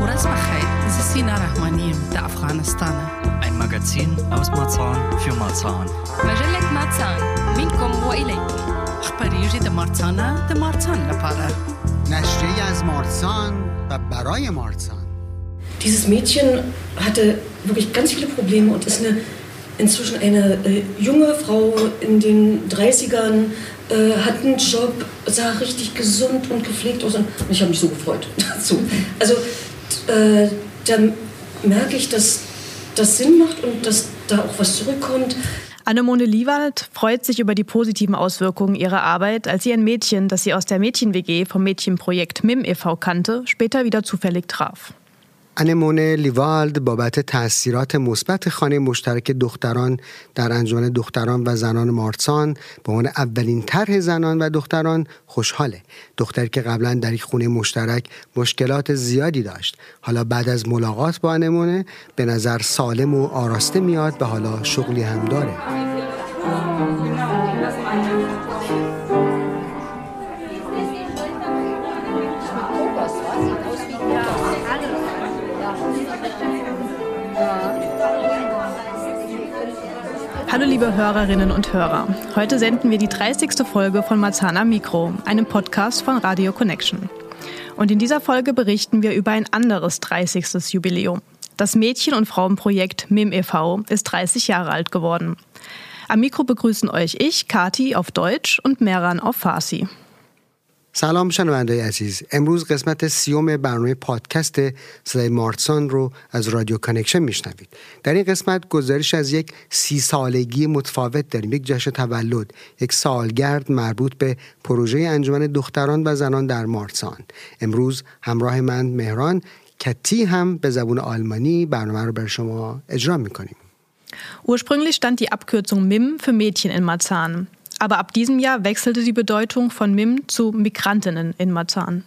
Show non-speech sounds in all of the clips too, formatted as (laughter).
Uras Bachait, das ist Sina Rahmanim, der Afghanistan. Ein Magazin aus Marzahn für Marzahn. مجلة ماتسان منكم وإليكم أخباريجي de Marzana, de Marzan لپاره. نشریه از مارسان و برای مارسان Dieses Mädchen hatte wirklich ganz viele Probleme und ist eine, inzwischen eine äh, junge Frau in den 30ern, äh, hat einen Job, sah richtig gesund und gepflegt aus. Und ich habe mich so gefreut (laughs) dazu. Also äh, da merke ich, dass das Sinn macht und dass da auch was zurückkommt. Annemone Liewald freut sich über die positiven Auswirkungen ihrer Arbeit, als sie ein Mädchen, das sie aus der Mädchen-WG vom Mädchenprojekt MIM e.V. kannte, später wieder zufällig traf. انمونه لیوالد بابت تاثیرات مثبت خانه مشترک دختران در انجمن دختران و زنان مارسان به عنوان اولین طرح زنان و دختران خوشحاله. دختری که قبلا در یک خونه مشترک مشکلات زیادی داشت. حالا بعد از ملاقات با انمونه به نظر سالم و آراسته میاد و حالا شغلی هم داره. Hallo liebe Hörerinnen und Hörer. Heute senden wir die 30. Folge von Marzana Mikro, einem Podcast von Radio Connection. Und in dieser Folge berichten wir über ein anderes 30. Jubiläum. Das Mädchen- und Frauenprojekt MIM e.V. ist 30 Jahre alt geworden. Am Mikro begrüßen euch ich, Kati, auf Deutsch und Meran auf Farsi. سلام شنونده عزیز. امروز قسمت سیوم برنامه پادکست صدای مارسان رو از رادیو کانکشن میشنوید. در این قسمت گزارش از یک سی سالگی متفاوت داریم. یک جشن تولد یک سالگرد مربوط به پروژه انجمن دختران و زنان در مارسان امروز همراه من مهران کتی هم به زبون آلمانی برنامه رو بر شما اجرا می‌کنیم. Ursprünglich stand die Abkürzung MIM für Mädchen in Marzahn. Aber ab diesem Jahr wechselte die Bedeutung von MIM zu Migrantinnen in Marzahn.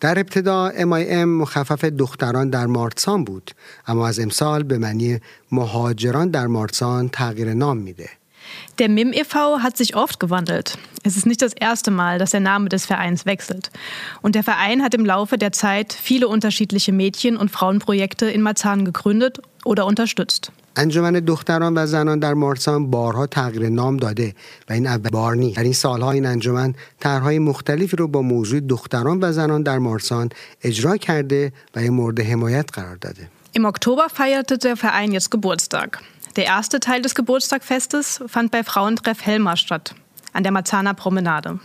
در ابتدا MIM مخفف دختران در مارسان بود اما از امسال به معنی مهاجران در مارسان تغییر نام میده Der MIM e.V. hat sich oft gewandelt. Es ist nicht das erste Mal, dass der Name des Vereins wechselt. Und der Verein hat im Laufe der Zeit viele unterschiedliche Mädchen- und Frauenprojekte in Marzahn gegründet oder unterstützt. انجمن دختران و زنان در مارسان بارها تغییر نام داده و این اول بار نیست در این سالها این انجمن طرحهای مختلفی رو با موضوع دختران و زنان در مارسان اجرا کرده و این مورد حمایت قرار داده Im Oktober feierte der Verein jetzt Geburtstag. Der erste Teil des Geburtstagfestes fand bei Frauentreff Helmar statt, an der Marzahner Promenade.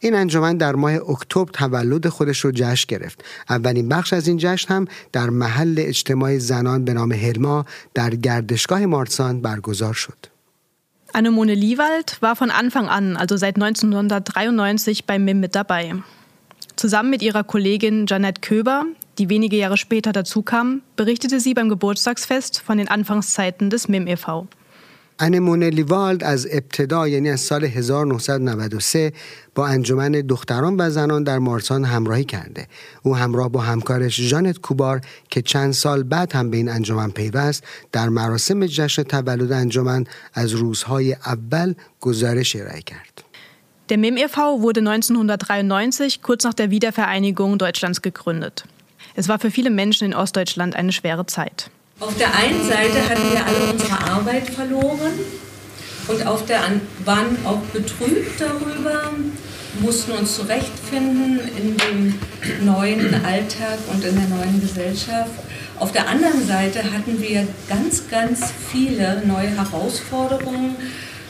این انجمن در ماه اکتبر تولد خودش رو جشن گرفت اولین بخش از این جشن هم در محل اجتماع زنان به نام هلما در گردشگاه مارسان برگزار شد Annemone Liewald war von Anfang an, also seit 1993, beim MIM mit dabei. Zusammen mit ihrer Kollegin Janette Köber, die wenige Jahre später dazukam, berichtete sie beim Geburtstagsfest von den Anfangszeiten des MIM e.V. انمونه لیوالد از ابتدا یعنی از سال 1993 با انجمن دختران و زنان در مارسان همراهی کرده او همراه با همکارش جانت کوبار که چند سال بعد هم به این انجمن پیوست در مراسم جشن تولد انجمن از روزهای اول گزارش ارائه کرد Der MIM e.V. wurde 1993 kurz nach der Wiedervereinigung Deutschlands gegründet. Es war für viele Menschen in Ostdeutschland eine schwere Zeit. Auf der einen Seite hatten wir alle unsere Arbeit verloren und auf der waren auch betrübt darüber, mussten uns zurechtfinden in dem neuen Alltag und in der neuen Gesellschaft. Auf der anderen Seite hatten wir ganz, ganz viele neue Herausforderungen,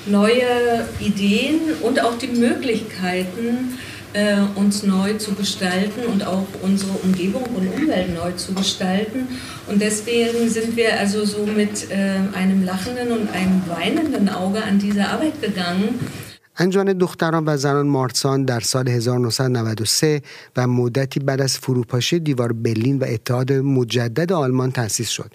neue Ideen und auch die Möglichkeiten, äh, uns neu zu gestalten und auch unsere Umgebung und Umwelt neu zu gestalten. Und deswegen sind wir also so mit äh, einem lachenden und einem weinenden Auge an diese Arbeit gegangen. انجمن دختران و زنان مارسان در سال 1993 و مدتی بعد از فروپاشی دیوار برلین و اتحاد مجدد آلمان تأسیس شد.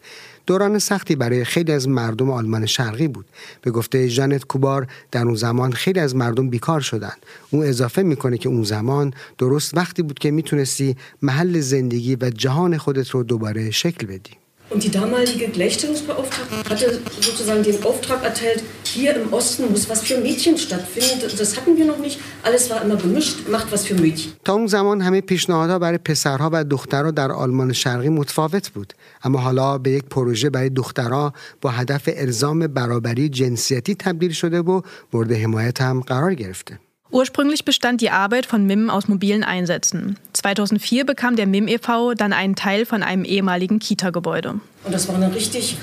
دوران سختی برای خیلی از مردم آلمان شرقی بود. به گفته ژانت کوبار در اون زمان خیلی از مردم بیکار شدند. اون اضافه می‌کنه که اون زمان درست وقتی بود که می‌تونستی محل زندگی و جهان خودت رو دوباره شکل بدی. Und die damalige Gleichstellungsbeauftragte hatte sozusagen den Auftrag erteilt, hier im Osten muss was für Mädchen stattfinden. Das hatten wir noch nicht. Alles war immer gemischt, macht was für Mädchen. تا اون زمان همه پیشنهادها برای پسرها و دخترها در آلمان شرقی متفاوت بود اما حالا به یک پروژه برای دخترها با هدف ارزام برابری جنسیتی تبدیل شده و مورد حمایت هم قرار گرفته Ursprünglich bestand die Arbeit von MIM aus mobilen Einsätzen. 2004 bekam der MIM e.V. dann einen Teil von einem ehemaligen Kita-Gebäude. Und das war eine richtig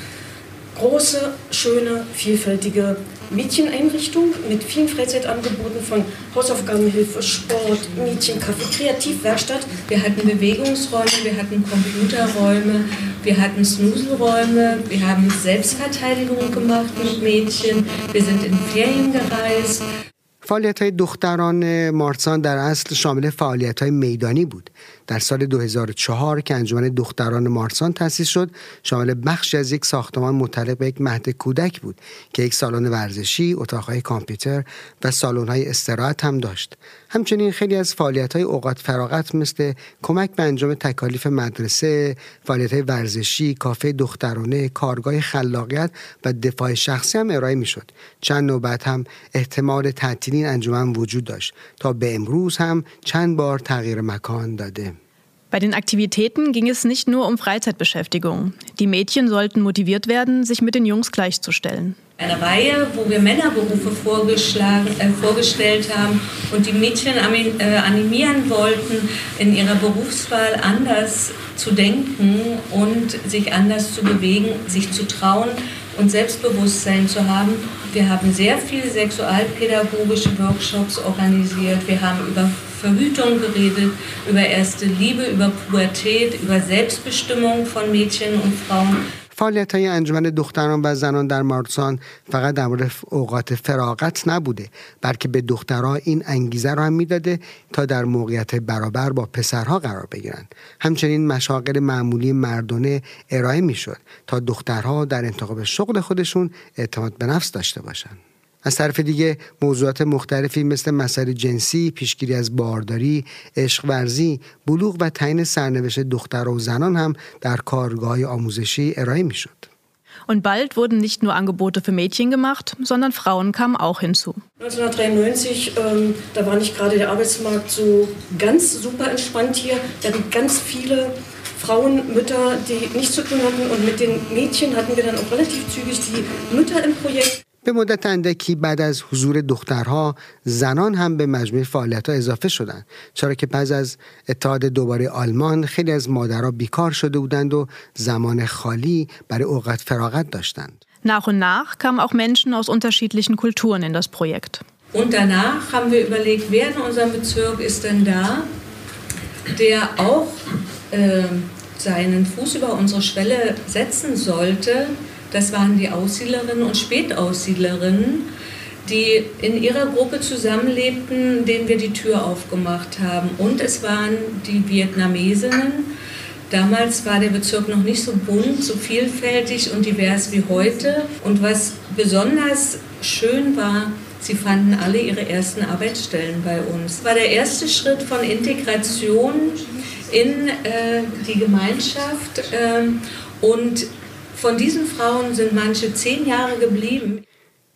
große, schöne, vielfältige Mädcheneinrichtung mit vielen Freizeitangeboten von Hausaufgabenhilfe, Sport, Mädchencafé, Kreativwerkstatt. Wir hatten Bewegungsräume, wir hatten Computerräume, wir hatten Snuselräume, wir haben Selbstverteidigung gemacht mit Mädchen, wir sind in Ferien gereist. فعالیت های دختران مارسان در اصل شامل فعالیت های میدانی بود در سال 2004 که انجمن دختران مارسان تأسیس شد شامل بخشی از یک ساختمان متعلق به یک مهد کودک بود که یک سالن ورزشی، اتاقهای کامپیوتر و سالن‌های استراحت هم داشت. همچنین خیلی از فعالیت های اوقات فراغت مثل کمک به انجام تکالیف مدرسه، فعالیت های ورزشی، کافه دخترانه، کارگاه خلاقیت و دفاع شخصی هم ارائه می شد. چند نوبت هم احتمال تعطیل این انجمن وجود داشت تا به امروز هم چند بار تغییر مکان داده. Bei den Aktivitäten ging es nicht nur um Freizeitbeschäftigung. Die Mädchen sollten motiviert werden, sich mit den Jungs gleichzustellen. Eine Reihe, wo wir Männerberufe äh, vorgestellt haben und die Mädchen äh, animieren wollten, in ihrer Berufswahl anders zu denken und sich anders zu bewegen, sich zu trauen und Selbstbewusstsein zu haben. Wir haben sehr viele sexualpädagogische Workshops organisiert. Wir haben über Verhütung geredet, über erste Liebe, über Pubertät, über Selbstbestimmung von Mädchen und Frauen. فعالیت های انجمن دختران و زنان در مارسان فقط در مورد اوقات فراغت نبوده بلکه به دخترها این انگیزه را هم می‌داده تا در موقعیت برابر با پسرها قرار بگیرند همچنین مشاغل معمولی مردانه ارائه می‌شد تا دخترها در انتخاب شغل خودشون اعتماد به نفس داشته باشند از طرف دیگه موضوعات مختلفی مثل مسائل جنسی، پیشگیری از بارداری، عشق ورزی، بلوغ و تعیین سرنوشت دختر و زنان هم در کارگاه آموزشی ارائه میشد. Und bald wurden nicht nur Angebote für Mädchen gemacht, sondern Frauen kamen auch hinzu. 1993, ähm, da war nicht gerade der Arbeitsmarkt so ganz super entspannt hier. Wir hatten ganz viele Frauen, Mütter, die nichts zu tun hatten. Und mit den Mädchen hatten wir dann auch relativ zügig die Mütter im Projekt. به مدت اندکی بعد از حضور دخترها زنان هم به مجموع فعالیت ها اضافه شدند چرا که پس از اتحاد دوباره آلمان خیلی از مادرها بیکار شده بودند و زمان خالی برای اوقات فراغت داشتند Nach und nach kamen auch Menschen aus unterschiedlichen Kulturen in das Projekt. Und danach haben wir überlegt, wer in unserem Bezirk ist denn da, der auch äh, seinen Fuß über unsere Schwelle setzen sollte, das waren die Aussiedlerinnen und Spätaussiedlerinnen, die in ihrer Gruppe zusammenlebten, denen wir die Tür aufgemacht haben. Und es waren die Vietnamesinnen. Damals war der Bezirk noch nicht so bunt, so vielfältig und divers wie heute. Und was besonders schön war, sie fanden alle ihre ersten Arbeitsstellen bei uns. Das war der erste Schritt von Integration in äh, die Gemeinschaft äh, und von diesen Frauen sind manche zehn Jahre geblieben.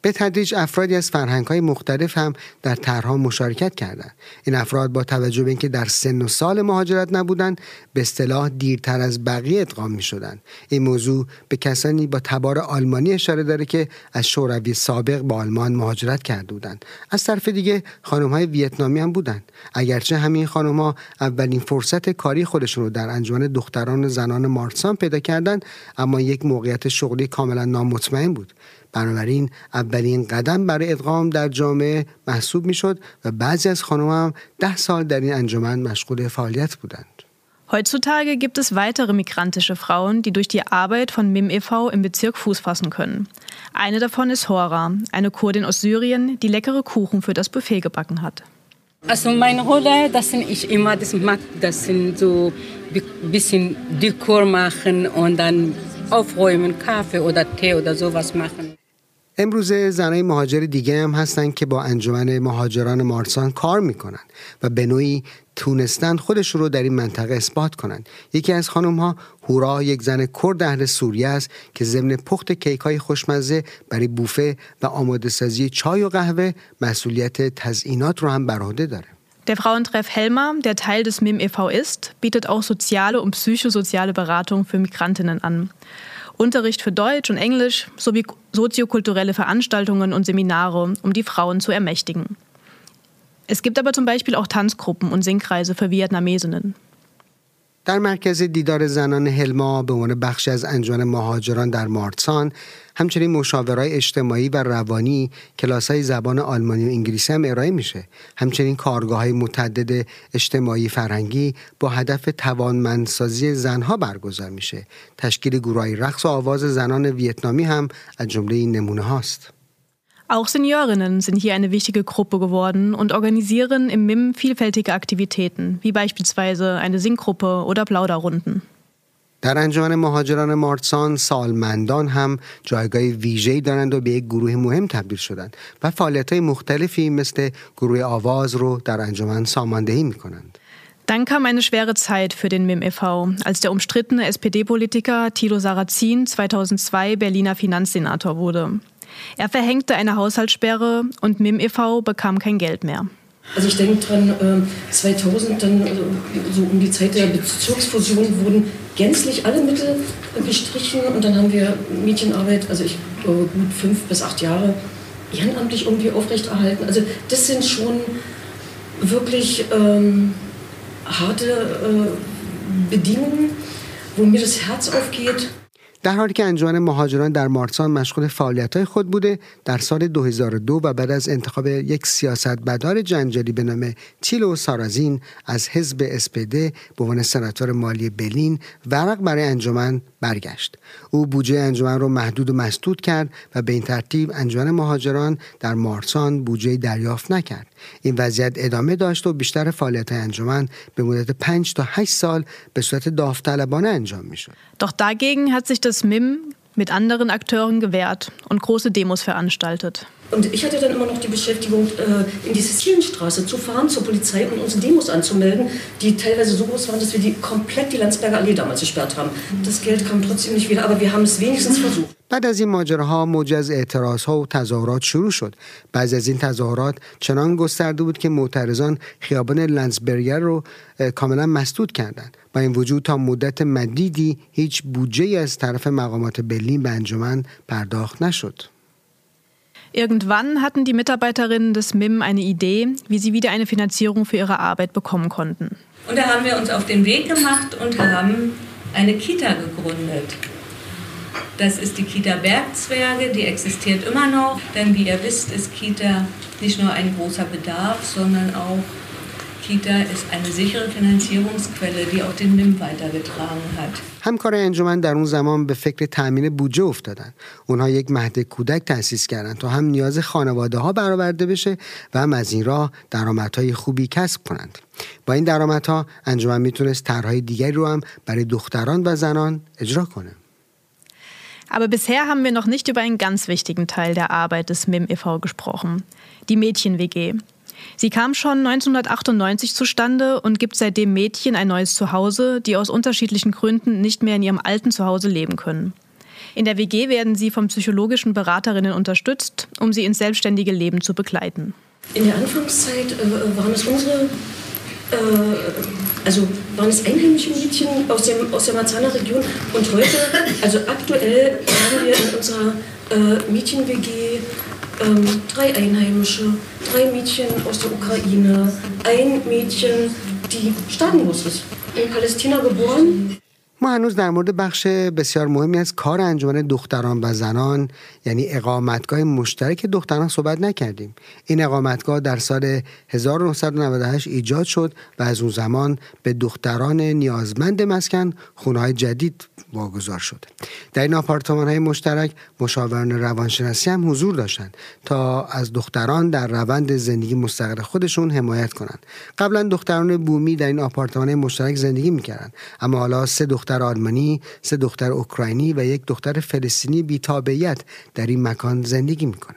به تدریج افرادی از فرهنگ های مختلف هم در طرحها مشارکت کردند. این افراد با توجه به اینکه در سن و سال مهاجرت نبودند به اصطلاح دیرتر از بقیه ادغام می شدند این موضوع به کسانی با تبار آلمانی اشاره داره که از شوروی سابق با آلمان مهاجرت کرده بودند. از طرف دیگه خانم های ویتنامی هم بودند. اگرچه همین خانم ها اولین فرصت کاری خودشون رو در انجمن دختران و زنان مارسان پیدا کردند اما یک موقعیت شغلی کاملا نامطمئن بود. بنابراین اولین قدم برای ادغام در جامعه محسوب میشد و بعضی از خانم هم ده سال در این انجمن مشغول فعالیت بودند. Heutzutage gibt es weitere migrantische Frauen, die durch die Arbeit von MIM e.V. im Bezirk Fuß fassen können. Eine davon ist Hora, eine Kurdin aus Syrien, die leckere Kuchen für das Buffet gebacken hat. Also meine Rolle, das sind ich immer, das mag, das sind so ein bisschen Dekor machen und dann aufräumen, Kaffee oder Tee oder sowas machen. امروزه زنای مهاجر دیگه هم هستن که با انجمن مهاجران مارسان کار می‌کنن و به نوعی تونستن خودش رو در این منطقه اثبات کنند. یکی از خانم ها هورا یک زن کرد اهل سوریه است که ضمن پخت کیک های خوشمزه برای بوفه و آماده سازی چای و قهوه مسئولیت تزئینات رو هم بر عهده داره. Der Frauentreff Helma, der Teil des MIM e.V. ist, bietet auch soziale und psychosoziale Beratung für Migrantinnen an. Unterricht für Deutsch und Englisch sowie soziokulturelle Veranstaltungen und Seminare, um die Frauen zu ermächtigen. Es gibt aber zum Beispiel auch Tanzgruppen und Singkreise für Vietnamesinnen. در مرکز دیدار زنان هلما به عنوان بخشی از انجمن مهاجران در مارتسان همچنین مشاورای اجتماعی و روانی کلاس های زبان آلمانی و انگلیسی هم ارائه میشه. همچنین کارگاه های متعدد اجتماعی فرهنگی با هدف توانمندسازی زنها برگزار میشه. تشکیل گروه رقص و آواز زنان ویتنامی هم از جمله این نمونه هاست. Auch Seniorinnen sind hier eine wichtige Gruppe geworden und organisieren im MIM vielfältige Aktivitäten, wie beispielsweise eine Singgruppe oder Plauderrunden. در انجمن مهاجران مارسان سالمندان هم جایگاه ویژه‌ای دارند و به یک گروه مهم تبدیل شدند و فعالیت‌های مختلفی مثل گروه آواز رو در انجمن ساماندهی می‌کنند. Dann kam eine schwere Zeit für den MIM e.V., als der umstrittene SPD-Politiker Thilo Sarrazin 2002 Berliner Finanzsenator wurde. Er verhängte eine Haushaltssperre und MIM e.V. bekam kein Geld mehr. Also ich denke dran, 2000, dann also so um die Zeit der Bezirksfusion wurden gänzlich alle Mittel gestrichen und dann haben wir Mädchenarbeit, also ich glaube gut fünf bis acht Jahre ehrenamtlich irgendwie aufrechterhalten. Also das sind schon wirklich ähm, harte äh, Bedingungen, wo mir das Herz aufgeht. در حالی که انجمن مهاجران در مارسان مشغول فعالیت‌های خود بوده در سال 2002 و بعد از انتخاب یک سیاستمدار جنجالی به نام تیلو سارازین از حزب اسپده به عنوان سناتور مالی برلین ورق برای انجمن برگشت. او بودجه انجمن را محدود و مسدود کرد و به این ترتیب انجمن مهاجران در مارسان بودجه دریافت نکرد. این وضعیت ادامه داشت و بیشتر فعالیت انجمن به مدت 5 تا 8 سال به صورت داوطلبانه انجام میشد. Doch dagegen hat sich das MIM mit anderen Akteuren gewehrt und große Demos veranstaltet. Und ich hatte dann immer noch die Beschäftigung, äh, in die Sizilienstraße zu fahren, zur Polizei und unsere Demos anzumelden, die teilweise so groß waren, dass wir die komplett die Landsberger Allee damals gesperrt haben. Das Geld kam trotzdem nicht wieder, aber wir haben es wenigstens versucht. بعد از این ماجراها موج از اعتراض ها و تظاهرات شروع شد بعضی از این تظاهرات چنان گسترده بود که معترضان خیابان لنسبرگر رو کاملا مسدود کردند با این وجود تا مدت مدیدی هیچ بودجه از طرف مقامات برلین به انجمن پرداخت نشد Irgendwann hatten die Mitarbeiterinnen des MIM eine Idee, wie sie wieder eine Finanzierung für ihre Arbeit bekommen konnten. Und da haben wir uns auf den Weg gemacht und haben eine Kita gegründet. Das ist die Kita Bergzwerge, die existiert immer noch, denn wie ihr wisst, ist Kita nicht nur ein großer Bedarf, sondern auch Kita ist eine sichere Finanzierungsquelle, die auch den MIM weitergetragen hat. همکار انجمن در اون زمان به فکر تأمین بودجه افتادن. اونها یک مهد کودک تأسیس کردند تا هم نیاز خانواده ها برآورده بشه و هم از این راه درآمدهای خوبی کسب کنند. با این درآمدها انجمن میتونست طرحهای دیگری رو هم برای دختران و زنان اجرا کنه. Aber bisher haben wir noch nicht über einen ganz wichtigen Teil der Arbeit des MIM e.V. gesprochen, die Mädchen-WG. Sie kam schon 1998 zustande und gibt seitdem Mädchen ein neues Zuhause, die aus unterschiedlichen Gründen nicht mehr in ihrem alten Zuhause leben können. In der WG werden sie von psychologischen Beraterinnen unterstützt, um sie ins selbstständige Leben zu begleiten. In der Anfangszeit äh, waren es unsere, äh, also waren es einheimische Mädchen aus, dem, aus der Marzahner Region und heute, also aktuell haben wir in unserer äh, Mädchen-WG ähm, drei Einheimische, drei Mädchen aus der Ukraine, ein Mädchen, die staatenlos ist, in Palästina geboren. ما هنوز در مورد بخش بسیار مهمی از کار انجمن دختران و زنان یعنی اقامتگاه مشترک دختران صحبت نکردیم. این اقامتگاه در سال 1998 ایجاد شد و از اون زمان به دختران نیازمند مسکن خونه جدید واگذار شد. در این آپارتمان های مشترک مشاوران روانشناسی هم حضور داشتند تا از دختران در روند زندگی مستقل خودشون حمایت کنند. قبلا دختران بومی در این آپارتمان مشترک زندگی می‌کردند اما حالا سه دختر دختر آلمانی سه دختر اوکراینی و یک دختر فلسطینی بیتابعیت در این مکان زندگی میکنه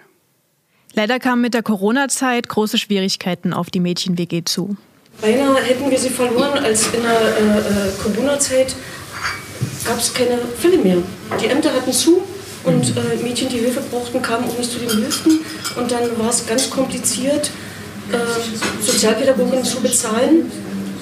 Leider kamen mit der Corona-Zeit große Schwierigkeiten auf die Mädchen-WG zu. Beinahe hätten wir sie verloren, als in der äh, äh, Corona-Zeit gab es keine Fälle mehr. Die Ämter hatten zu und äh, Mädchen, die Hilfe brauchten, kamen auch nicht zu den Hilfen. Und dann war es ganz kompliziert, äh, Sozialpädagogen zu bezahlen,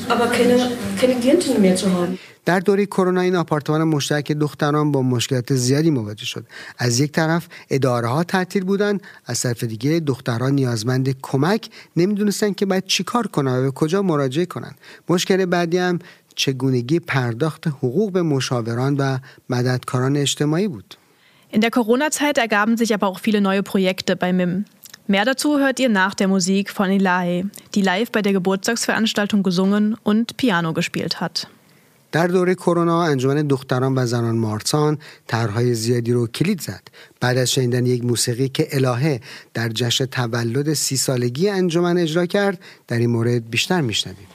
aber keine, keine Klientinnen mehr zu haben. در دوره کرونا این آپارتمان مشترک دختران با مشکلات زیادی مواجه شد از یک طرف اداره ها تعطیل بودند از طرف دیگه دختران نیازمند کمک نمی‌دونستن که باید چیکار کنن و به کجا مراجعه کنند مشکل بعدی هم چگونگی پرداخت حقوق به مشاوران و مددکاران اجتماعی بود In der Corona-Zeit ergaben sich aber auch viele neue Projekte bei MIM. Mehr dazu hört ihr nach der Musik von Ilahe, die live bei der Geburtstagsveranstaltung gesungen und Piano gespielt hat. در دوره کرونا انجمن دختران و زنان مارسان طرحهای زیادی رو کلید زد. بعد از شنیدن یک موسیقی که الهه در جشن تولد سی سالگی انجمن اجرا کرد در این مورد بیشتر میشنویم.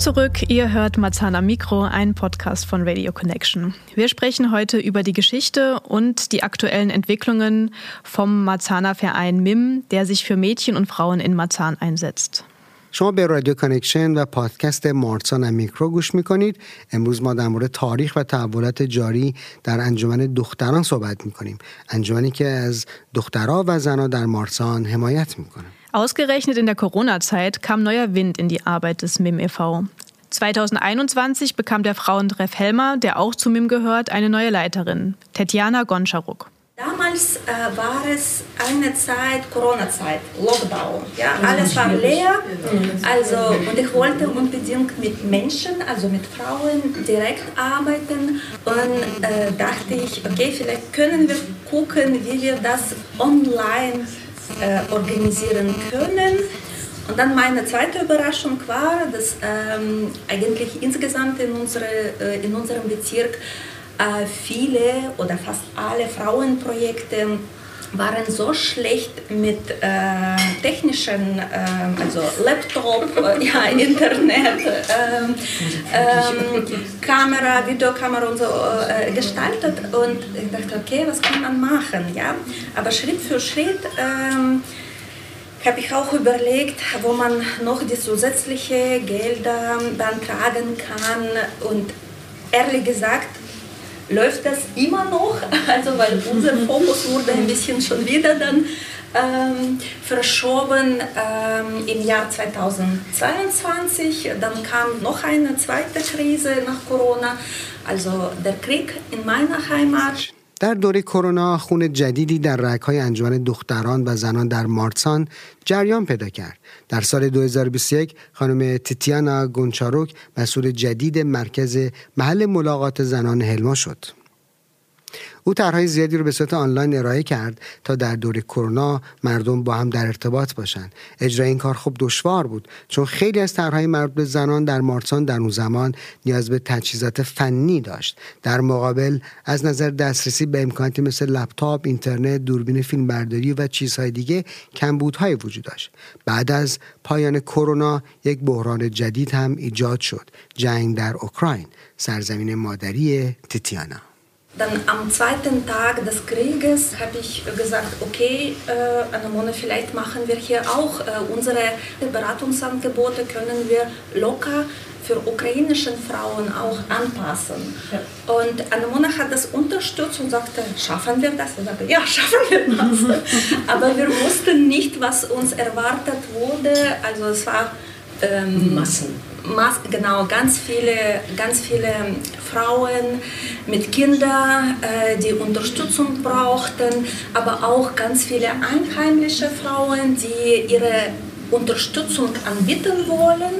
zurück, ihr hört Marzana Mikro, ein Podcast von Radio Connection. Wir sprechen heute über die Geschichte und die aktuellen Entwicklungen vom Marzana Verein MIM, der sich für Mädchen und Frauen in Marzahn einsetzt. شما به رادیو کانکشن و پادکست مارسان میکرو گوش میکنید امروز ما در مورد تاریخ و تحولات جاری در انجمن دختران صحبت میکنیم انجمنی که از دخترها و زنها در مارسان حمایت میکنه Ausgerechnet in der Corona-Zeit kam neuer Wind in die Arbeit des MIM e.V. 2021 bekam der Frauentreff Helmer, der auch zu MIM gehört, eine neue Leiterin, Tetjana Gonscharuk. Damals äh, war es eine Zeit, Corona-Zeit, Lockdown. Ja, alles war leer. Also, und ich wollte unbedingt mit Menschen, also mit Frauen direkt arbeiten. Und äh, dachte ich, okay, vielleicht können wir gucken, wie wir das online äh, organisieren können. Und dann meine zweite Überraschung war, dass ähm, eigentlich insgesamt in, unsere, äh, in unserem Bezirk äh, viele oder fast alle Frauenprojekte waren so schlecht mit äh, technischen, äh, also Laptop, (laughs) äh, ja, Internet, ähm, ähm, Kamera, Videokamera und so äh, gestaltet. Und ich dachte, okay, was kann man machen, ja, aber Schritt für Schritt ähm, habe ich auch überlegt, wo man noch die zusätzlichen Gelder beantragen kann. Und ehrlich gesagt läuft das immer noch, (laughs) also weil unser Fokus wurde ein bisschen schon wieder dann ähm, verschoben ähm, im Jahr 2022. Dann kam noch eine zweite Krise nach Corona, also der Krieg in meiner Heimat. در دوره کرونا خون جدیدی در رگهای انجمن دختران و زنان در مارسان جریان پیدا کرد. در سال 2021 خانم تیتیانا گونچاروک مسئول جدید مرکز محل ملاقات زنان هلما شد. او طرحهای زیادی رو به صورت آنلاین ارائه کرد تا در دوره کرونا مردم با هم در ارتباط باشند. اجرای این کار خوب دشوار بود چون خیلی از طرحهای مربوط به زنان در مارسان در اون زمان نیاز به تجهیزات فنی داشت. در مقابل از نظر دسترسی به امکاناتی مثل لپتاپ اینترنت دوربین فیلمبرداری و چیزهای دیگه کمبودهای وجود داشت. بعد از پایان کرونا یک بحران جدید هم ایجاد شد. جنگ در اوکراین. سرزمین مادری تیتیانا. Dann am zweiten Tag des Krieges habe ich gesagt, okay, äh, Anemone, vielleicht machen wir hier auch äh, unsere Beratungsangebote, können wir locker für ukrainische Frauen auch anpassen. Ja. Und Anemone hat das unterstützt und sagte, schaffen wir das? Ich sagte, ja, (laughs) schaffen wir das. Aber wir wussten nicht, was uns erwartet wurde. Also es war ähm, Massen genau, ganz viele, ganz viele Frauen mit Kindern, äh, die Unterstützung brauchten, aber auch ganz viele einheimische Frauen, die ihre Unterstützung anbieten wollen,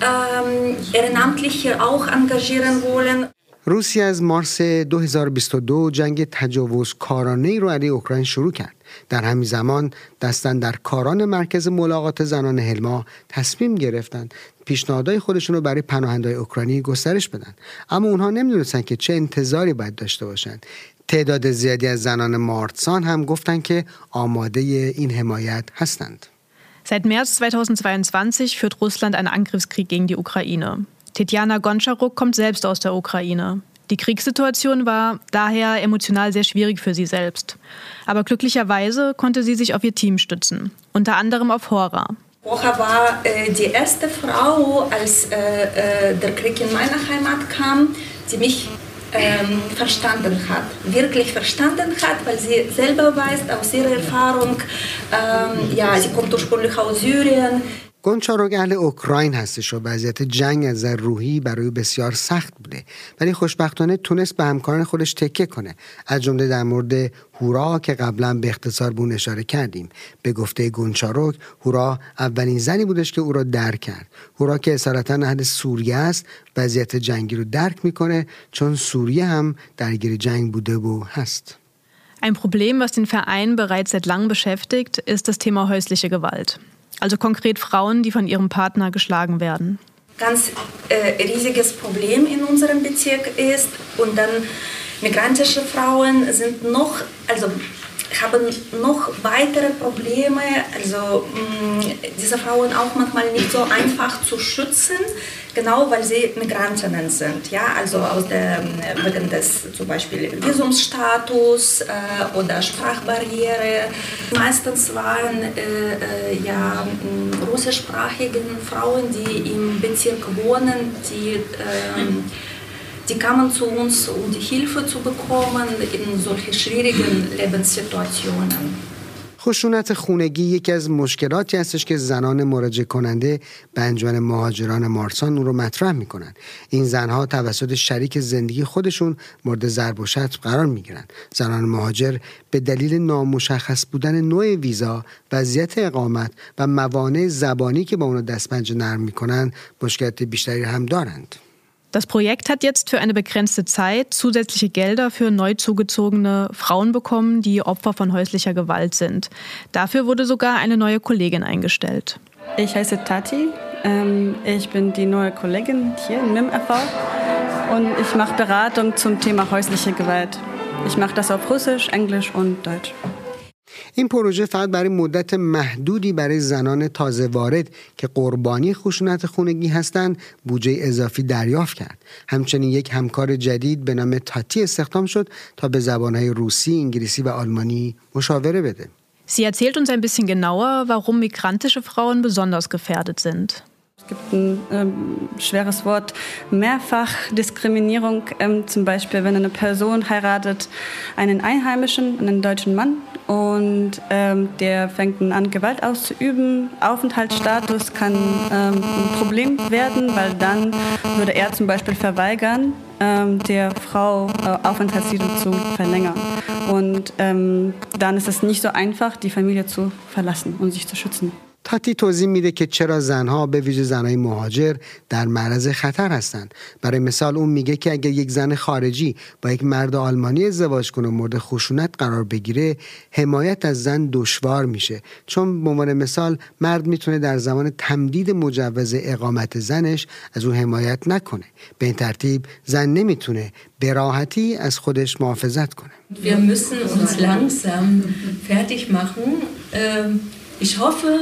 ähm, Ehrenamtliche auch engagieren wollen. روسیه از مارس 2022 جنگ تجاوز کارانه رو علیه اوکراین شروع کرد. در همین زمان دستن در کاران مرکز ملاقات زنان هلما تصمیم گرفتند پیشنهادهای خودشون رو برای پناهندهای اوکراینی گسترش بدن اما اونها نمی‌دونستن که چه انتظاری باید داشته باشند تعداد زیادی از زنان مارتسان هم گفتند که آماده این حمایت هستند Seit März 2022 führt Russland einen Angriffskrieg gegen die Ukraine. Tetjana Goncharuk kommt selbst aus der Ukraine. Die Kriegssituation war daher emotional sehr schwierig für sie selbst. Aber glücklicherweise konnte sie sich auf ihr Team stützen, unter anderem auf Hora. Hora war äh, die erste Frau, als äh, äh, der Krieg in meiner Heimat kam, die mich ähm, verstanden hat, wirklich verstanden hat, weil sie selber weiß aus ihrer Erfahrung, ähm, ja, sie kommt ursprünglich aus Syrien, گونچاروگ اهل اوکراین هستش و وضعیت جنگ از نظر روحی برای بسیار سخت بوده. ولی خوشبختانه تونست به همکاران خودش تکه کنه. از جمله در مورد هورا که قبلا به اختصار بون اشاره کردیم. به گفته گونچاروگ هورا اولین زنی بودش که او را درک کرد. هورا که اصالتا اهل سوریه است وضعیت جنگی رو درک می‌کنه چون سوریه هم درگیر جنگ بوده و هست. Ein Problem, was den Verein bereits seit langem beschäftigt, ist das Thema häusliche Gewalt. Also konkret Frauen, die von ihrem Partner geschlagen werden. Ganz äh, riesiges Problem in unserem Bezirk ist und dann migrantische Frauen sind noch, also haben noch weitere Probleme, also mh, mm, diese Frauen auch manchmal nicht so einfach zu schützen, genau weil sie Migrantinnen sind, ja, also aus der, wegen des zum Beispiel Visumsstatus äh, oder Sprachbarriere. Meistens waren äh, äh, ja russischsprachigen Frauen, die im Bezirk wohnen, die ähm, die kamen zu uns, um die Hilfe zu bekommen in solchen schwierigen Lebenssituationen. خشونت خونگی یکی از مشکلاتی هستش که زنان مراجعه کننده به انجمن مهاجران مارسان اون رو مطرح می‌کنن. این زنها توسط شریک زندگی خودشون مورد ضرب و شتم قرار می‌گیرن. زنان مهاجر به دلیل نامشخص بودن نوع ویزا وضعیت اقامت و موانع زبانی که با اونو دستپنجه نرم می‌کنن مشکلات بیشتری هم دارند. Das Projekt hat jetzt für eine begrenzte Zeit zusätzliche Gelder für neu zugezogene Frauen bekommen, die Opfer von häuslicher Gewalt sind. Dafür wurde sogar eine neue Kollegin eingestellt. Ich heiße Tati. Ähm, ich bin die neue Kollegin hier im MIM-FV und ich mache Beratung zum Thema häusliche Gewalt. Ich mache das auf Russisch, Englisch und Deutsch. این پروژه فقط برای مدت محدودی برای زنان تازه وارد که قربانی خشونت خونگی هستند بودجه اضافی دریافت کرد همچنین یک همکار جدید به نام تاتی استخدام شد تا به زبانهای روسی، انگلیسی و آلمانی مشاوره بده Sie erzählt uns ein bisschen genauer, warum migrantische Frauen besonders gefährdet sind. Es gibt ein ähm, schweres Wort, Mehrfachdiskriminierung. Ähm, zum Beispiel, wenn eine Person heiratet einen Einheimischen, einen deutschen Mann und ähm, der fängt an, Gewalt auszuüben. Aufenthaltsstatus kann ähm, ein Problem werden, weil dann würde er zum Beispiel verweigern, ähm, der Frau äh, Aufenthaltstitel zu verlängern. Und ähm, dann ist es nicht so einfach, die Familie zu verlassen und sich zu schützen. تاتی توضیح میده که چرا زنها به ویژه زنهای مهاجر در معرض خطر هستند. برای مثال اون میگه که اگر یک زن خارجی با یک مرد آلمانی ازدواج کنه و مورد خشونت قرار بگیره حمایت از زن دشوار میشه. چون به عنوان مثال مرد می‌تونه در زمان تمدید مجوز اقامت زنش از او حمایت نکنه. به این ترتیب زن نمی‌تونه به راحتی از خودش محافظت کنه. Wir müssen uns langsam fertig machen. Ähm, ich hoffe,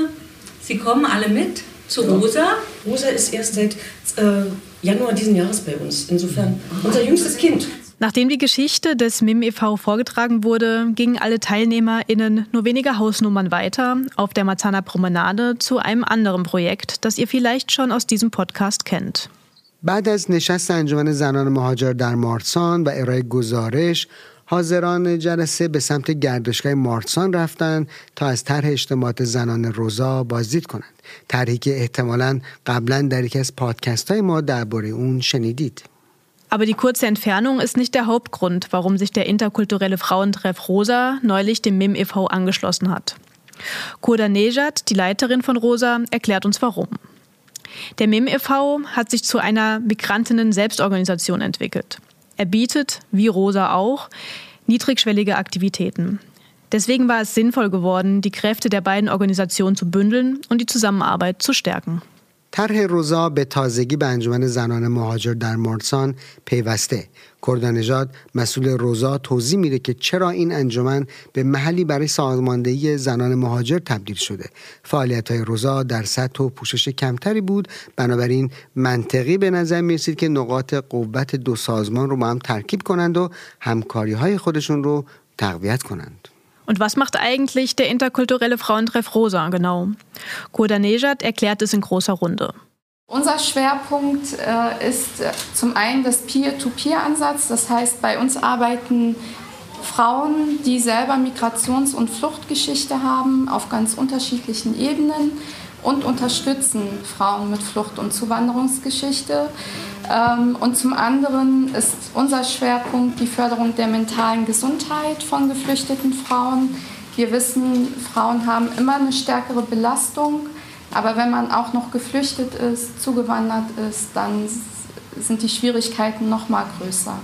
Sie kommen alle mit zu Rosa. Rosa ist erst seit äh, Januar diesen Jahres bei uns. Insofern unser jüngstes Kind. Nachdem die Geschichte des MIM e.V. vorgetragen wurde, gingen alle TeilnehmerInnen nur wenige Hausnummern weiter auf der Marzahner Promenade zu einem anderen Projekt, das ihr vielleicht schon aus diesem Podcast kennt. بعد از نشست انجمن زنان مهاجر در مارسان و ارائه گزارش حاضران جلسه به سمت گردشگاه مارسان رفتن تا از طرح اجتماعات زنان روزا بازدید کنند طرحی که احتمالا قبلا در یکی از پادکست های ما درباره اون شنیدید Aber die kurze Entfernung ist nicht der Hauptgrund, warum sich der interkulturelle Frauentreff Rosa neulich dem MIM e.V. angeschlossen hat. Kurda Nejat, die Leiterin von Rosa, erklärt uns warum. Der MIM e.V. hat sich zu einer Migrantinnen-Selbstorganisation entwickelt. Er bietet, wie Rosa auch, niedrigschwellige Aktivitäten. Deswegen war es sinnvoll geworden, die Kräfte der beiden Organisationen zu bündeln und die Zusammenarbeit zu stärken. طرح روزا به تازگی به انجمن زنان مهاجر در مارسان پیوسته. کردانژاد مسئول روزا توضیح میده که چرا این انجمن به محلی برای سازماندهی زنان مهاجر تبدیل شده. فعالیت های روزا در سطح و پوشش کمتری بود. بنابراین منطقی به nظر می‌رسید که نقاط قوت دو سازمان رو با هم ترکیب کنند و همکاری های خودشون رو تقویت کنند. Und was macht eigentlich der interkulturelle Frauentreff Rosa genau? Kurda Nejat erklärt es in großer Runde. Unser Schwerpunkt äh, ist äh, zum einen das Peer-to-Peer-Ansatz. Das heißt, bei uns arbeiten Frauen, die selber Migrations- und Fluchtgeschichte haben, auf ganz unterschiedlichen Ebenen und unterstützen Frauen mit Flucht- und Zuwanderungsgeschichte. Ähm, und zum anderen ist unser Schwerpunkt die Förderung der mentalen Gesundheit von geflüchteten Frauen. Wir wissen, Frauen haben immer eine stärkere Belastung, aber wenn man auch noch geflüchtet ist, zugewandert ist, dann sind die Schwierigkeiten noch mal größer.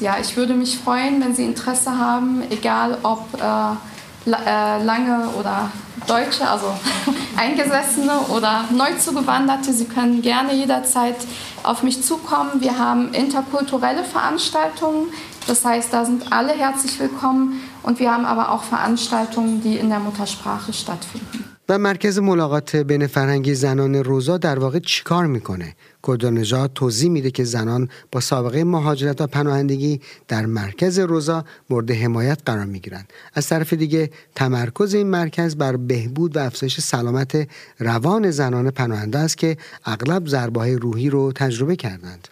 Ja, ich würde mich freuen, wenn Sie Interesse haben, egal ob äh, lange oder Deutsche, also (laughs) Eingesessene oder Neuzugewanderte. Sie können gerne jederzeit auf mich zukommen. Wir haben interkulturelle Veranstaltungen, das heißt, da sind alle herzlich willkommen und wir haben aber auch Veranstaltungen, die in der Muttersprache stattfinden. و مرکز ملاقات بین فرهنگی زنان روزا در واقع چیکار می‌کنه؟ کردانژاد توضیح میده که زنان با سابقه مهاجرت و پناهندگی در مرکز روزا مورد حمایت قرار می‌گیرند. از طرف دیگه تمرکز این مرکز بر بهبود و افزایش سلامت روان زنان پناهنده است که اغلب ضربه روحی رو تجربه کردند.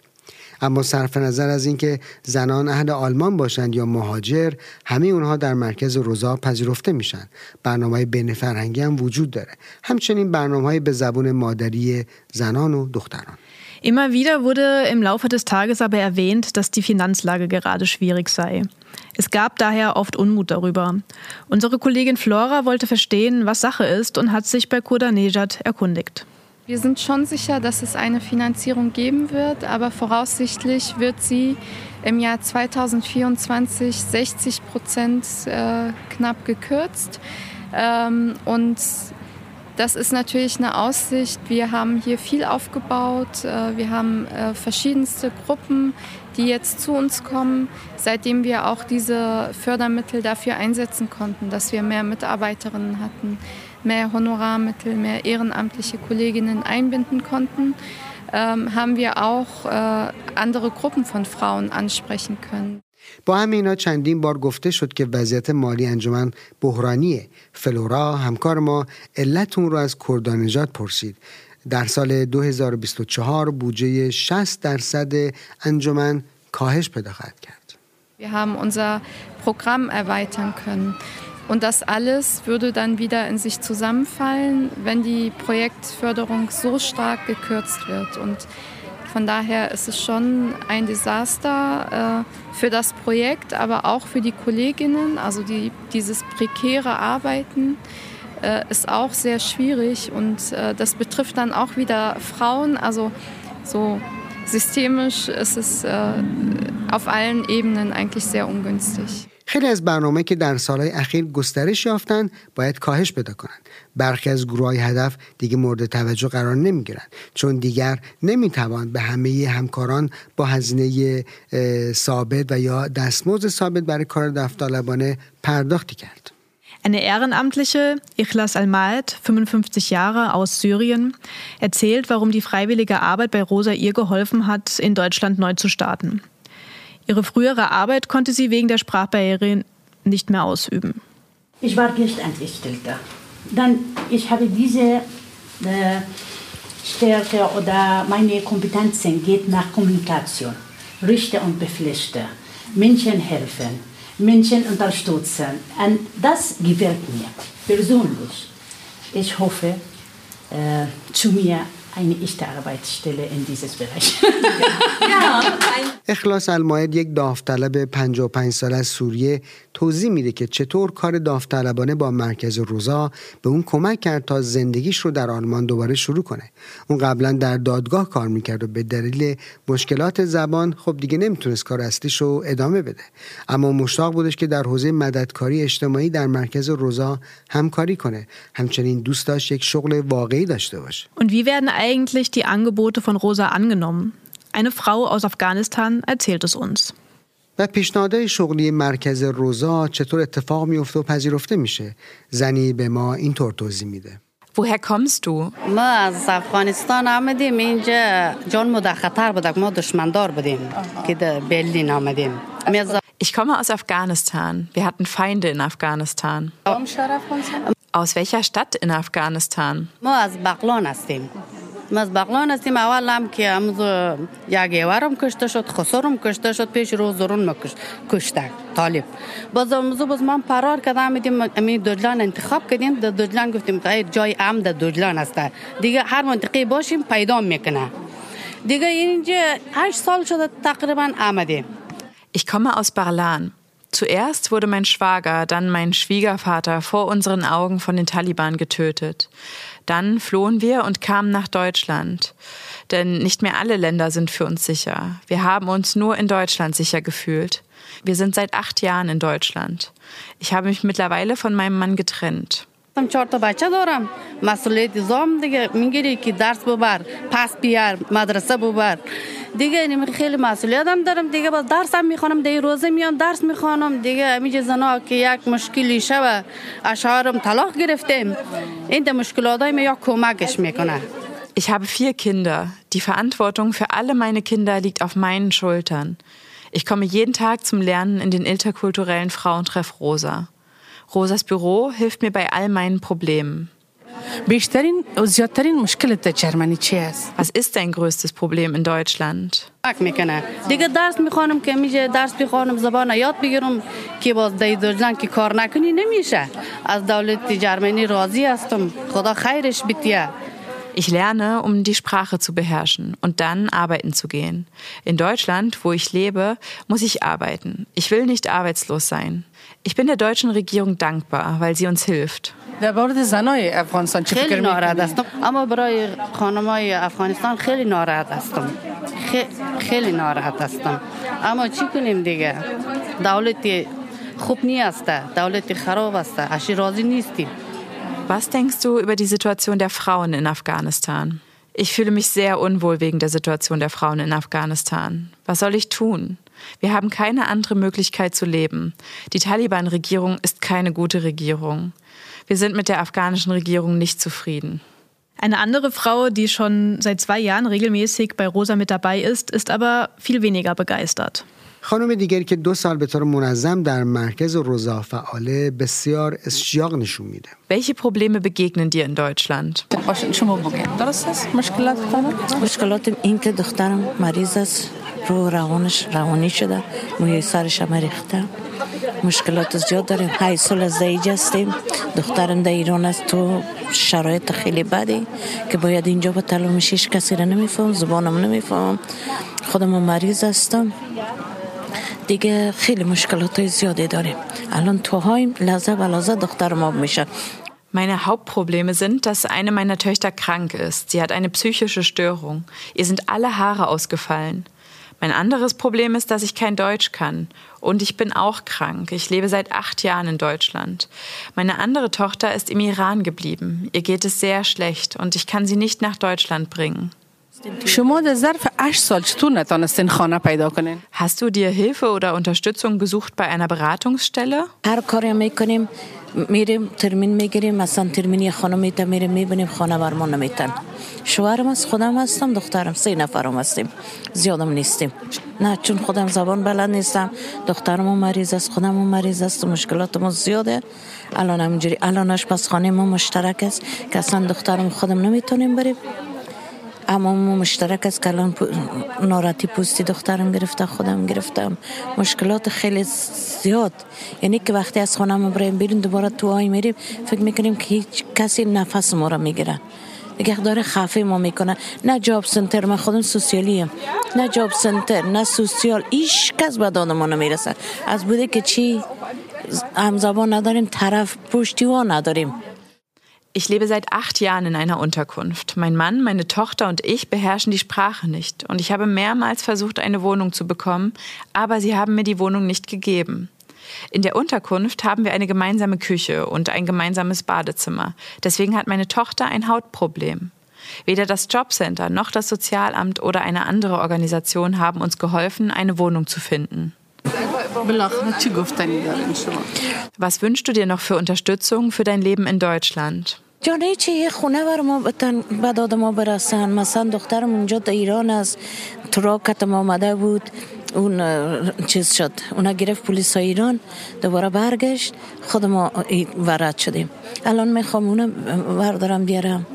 اما صرف نظر از اینکه زنان اهل آلمان باشند یا مهاجر همه اونها در مرکز روزا پذیرفته میشن برنامه بین فرهنگی هم وجود داره همچنین برنامه به زبون مادری زنان و دختران Immer wieder wurde im Laufe des Tages aber erwähnt, dass die Finanzlage gerade schwierig sei. Es gab daher oft Unmut darüber. Unsere Kollegin Flora wollte verstehen, was Sache ist und hat sich bei Kurda Nejad erkundigt. Wir sind schon sicher, dass es eine Finanzierung geben wird, aber voraussichtlich wird sie im Jahr 2024 60 Prozent äh, knapp gekürzt. Ähm, und das ist natürlich eine Aussicht. Wir haben hier viel aufgebaut. Äh, wir haben äh, verschiedenste Gruppen, die jetzt zu uns kommen, seitdem wir auch diese Fördermittel dafür einsetzen konnten, dass wir mehr Mitarbeiterinnen hatten, mehr Honorarmittel, mehr ehrenamtliche Kolleginnen einbinden konnten, ähm, haben wir auch äh, andere Gruppen von Frauen ansprechen können. با همه اینا چندین بار گفته شد که وضعیت مالی انجمن بحرانیه فلورا همکار ما علتون رو از کردانجات پرسید در سال 2024 بودجه 60 درصد انجمن کاهش پیدا خواهد کرد Wir haben unser Programm erweitern können. Und das alles würde dann wieder in sich zusammenfallen, wenn die Projektförderung so stark gekürzt wird. Und Von daher ist es schon ein Desaster äh, für das Projekt, aber auch für die Kolleginnen. Also die, dieses prekäre Arbeiten äh, ist auch sehr schwierig und äh, das betrifft dann auch wieder Frauen. Also so systemisch ist es äh, auf allen Ebenen eigentlich sehr ungünstig. خیلی از برنامه که در سالهای اخیر گسترش یافتن باید کاهش پیدا کنند برخی از گروه هدف دیگه مورد توجه قرار نمی گیرند چون دیگر نمی توان به همه همکاران با هزینه ثابت و یا دستمزد ثابت برای کار داوطلبانه پرداختی کرد Eine Ehrenamtliche, Ikhlas Al-Maed, 55 Jahre aus Syrien, erzählt, warum die freiwillige Arbeit bei Rosa ihr geholfen hat, in Deutschland neu zu starten. Ihre frühere Arbeit konnte sie wegen der Sprachbarriere nicht mehr ausüben. Ich war Gerichtsangestellter. Dann ich habe diese äh, Stärke oder meine Kompetenzen geht nach Kommunikation, Richter und Beflechter, Menschen helfen, Menschen unterstützen. Und das gefällt mir persönlich. Ich hoffe, äh, zu mir eine echte Arbeitsstelle in dieses Bereich. (laughs) اخلاص الماید یک داوطلب 55 سال از سوریه توضیح میده که چطور کار داوطلبانه با مرکز روزا به اون کمک کرد تا زندگیش رو در آلمان دوباره شروع کنه. اون قبلا در دادگاه کار می‌کرد و به دلیل مشکلات زبان خب دیگه نمی‌تونست کار اصلیش رو ادامه بده. اما مشتاق بودش که در حوزه مددکاری اجتماعی در مرکز روزا همکاری کنه. همچنین دوست داشت یک شغل واقعی داشته باشه. Und wie werden eigentlich die Angebote von Rosa angenommen? Eine Frau aus Afghanistan erzählt es uns. و پیشنهادهای شغلی مرکز روزا چطور اتفاق میفته و پذیرفته میشه زنی به ما اینطور توضیح میده Woher kommst du? ما از افغانستان آمدیم اینجا جان ما در خطر بودک ما دشمندار بودیم که در برلین آمدیم Ich komme aus Afghanistan. Wir hatten Feinde in Afghanistan. Aus welcher Stadt in Afghanistan? ما از بغلان هستیم ما از بغلان هستیم اول هم که امروز یک ایورم کشته شد خسرم کشته شد پیش روز زرون کشته طالب باز امروز باز ما فرار کردم آمدیم امین دوجلان انتخاب کردیم در دوجلان گفتیم که جای ام در دوجلان است دیگه هر منطقه باشیم پیدا میکنه دیگه اینجا هشت سال شده تقریبا آمدیم Ich komme aus Barlan. Zuerst wurde mein Schwager, dann mein Schwiegervater vor unseren Augen von den Taliban getötet. Dann flohen wir und kamen nach Deutschland. Denn nicht mehr alle Länder sind für uns sicher. Wir haben uns nur in Deutschland sicher gefühlt. Wir sind seit acht Jahren in Deutschland. Ich habe mich mittlerweile von meinem Mann getrennt чорта бача дорам масъулияти зом дига мегирӣ ки дарс бубар пас биар мадраса бубар дига хеле масъулиятам дорам дига бас дарсам мехонам дига рӯза миём дарс мехонам дига ҳамиҷа зано ки як мушкили шава ашъорам талоқ гирифтем инда мушкилотҳои ма ё кӯмакаш мекунад Ich habe vier Kinder. Die Verantwortung für alle meine Kinder liegt auf meinen Schultern. Ich komme jeden Tag zum Lernen in den interkulturellen Frauentreff Rosa. Rosas Büro hilft mir bei all meinen Problemen. Was ist dein größtes Problem in Deutschland? Ich lerne, um die Sprache zu beherrschen und dann arbeiten zu gehen. In Deutschland, wo ich lebe, muss ich arbeiten. Ich will nicht arbeitslos sein. Ich bin der deutschen Regierung dankbar, weil sie uns hilft. Was denkst du über die Situation der Frauen in Afghanistan? Ich fühle mich sehr unwohl wegen der Situation der Frauen in Afghanistan. Was soll ich tun? Wir haben keine andere Möglichkeit zu leben. Die Taliban-Regierung ist keine gute Regierung. Wir sind mit der afghanischen Regierung nicht zufrieden. Eine andere Frau, die schon seit zwei Jahren regelmäßig bei Rosa mit dabei ist, ist aber viel weniger begeistert. خانم دیگری که دو سال به طور منظم در مرکز روزا فعاله بسیار اشتیاق نشون میده Welche Probleme begegnen dir in Deutschland? شما بگید درست است مشکلات مشکلات این که دخترم مریض است رو روانش روانی شده. موی سرش هم ریخته. مشکلات زیاد داریم. های سال از اینجا هستیم. دخترم در ایران است. تو شرایط خیلی بدی که باید اینجا با تلومش هیچ کسی را نمیفهم زبانم نمیفهم. خودم مریض هستم. دیگه خیلی مشکلات زیادی داریم. الان توهایم. لحظه به لحظه دخترم آب میشه. Meine Hauptprobleme sind, dass eine meiner Töchter krank ist. Sie hat eine psychische Störung. Ihr sind alle Haare ausgefallen. Mein anderes Problem ist, dass ich kein Deutsch kann. Und ich bin auch krank. Ich lebe seit acht Jahren in Deutschland. Meine andere Tochter ist im Iran geblieben. Ihr geht es sehr schlecht und ich kann sie nicht nach Deutschland bringen. شما در ظرف 8 سال چطور نتانستین خانه پیدا کنین؟ Hast du dir Hilfe oder Unterstützung gesucht bei einer Beratungsstelle? هر کاری می‌کنیم میریم ترمین می‌گیریم مثلا ترمینی خانم میتن میریم می‌بینیم خانه برمان نمیتن. شوهرم است خودم هستم دخترم سه نفرم هستیم. زیادم نیستیم. نه چون خودم زبان بلد نیستم. دخترم مریض است خودم مریض است مشکلات ما زیاده. الان همینجوری الان آشپزخانه ما مشترک است که اصلا دخترم خودم نمی‌تونیم بریم. اما ما مشترک الان پو- ناراحتی پوستی دخترم گرفته خودم گرفتم. مشکلات خیلی زیاد. یعنی که وقتی از خانه ما بیرون دوباره تو آی میریم فکر می‌کنیم که هیچ کسی نفس ما را می‌گیره. نگهدار خفه ما می‌کنه. نه جاب سنتر من خودم سوسیالیم. نه جاب سنتر نه سوسیال. هیچ کس به داد ما نمی‌رسه. از بوده که چی؟ همزبان نداریم طرف پشتیوان نداریم. Ich lebe seit acht Jahren in einer Unterkunft. Mein Mann, meine Tochter und ich beherrschen die Sprache nicht. Und ich habe mehrmals versucht, eine Wohnung zu bekommen, aber sie haben mir die Wohnung nicht gegeben. In der Unterkunft haben wir eine gemeinsame Küche und ein gemeinsames Badezimmer. Deswegen hat meine Tochter ein Hautproblem. Weder das Jobcenter noch das Sozialamt oder eine andere Organisation haben uns geholfen, eine Wohnung zu finden. بالاخره چی گفتنی دارین شما؟ Was wünschst du dir noch für Unterstützung für dein Leben in Deutschland? جان چی یه خونه بر ما بتن به داد ما برسن مثلا دخترم اونجا در ایران است تراکتم آمده بود اون اه، چیز شد اونا گرفت پلیس ایران دوباره برگشت خود ما ای- ورد شدیم الان میخوام اونا بردارم بیارم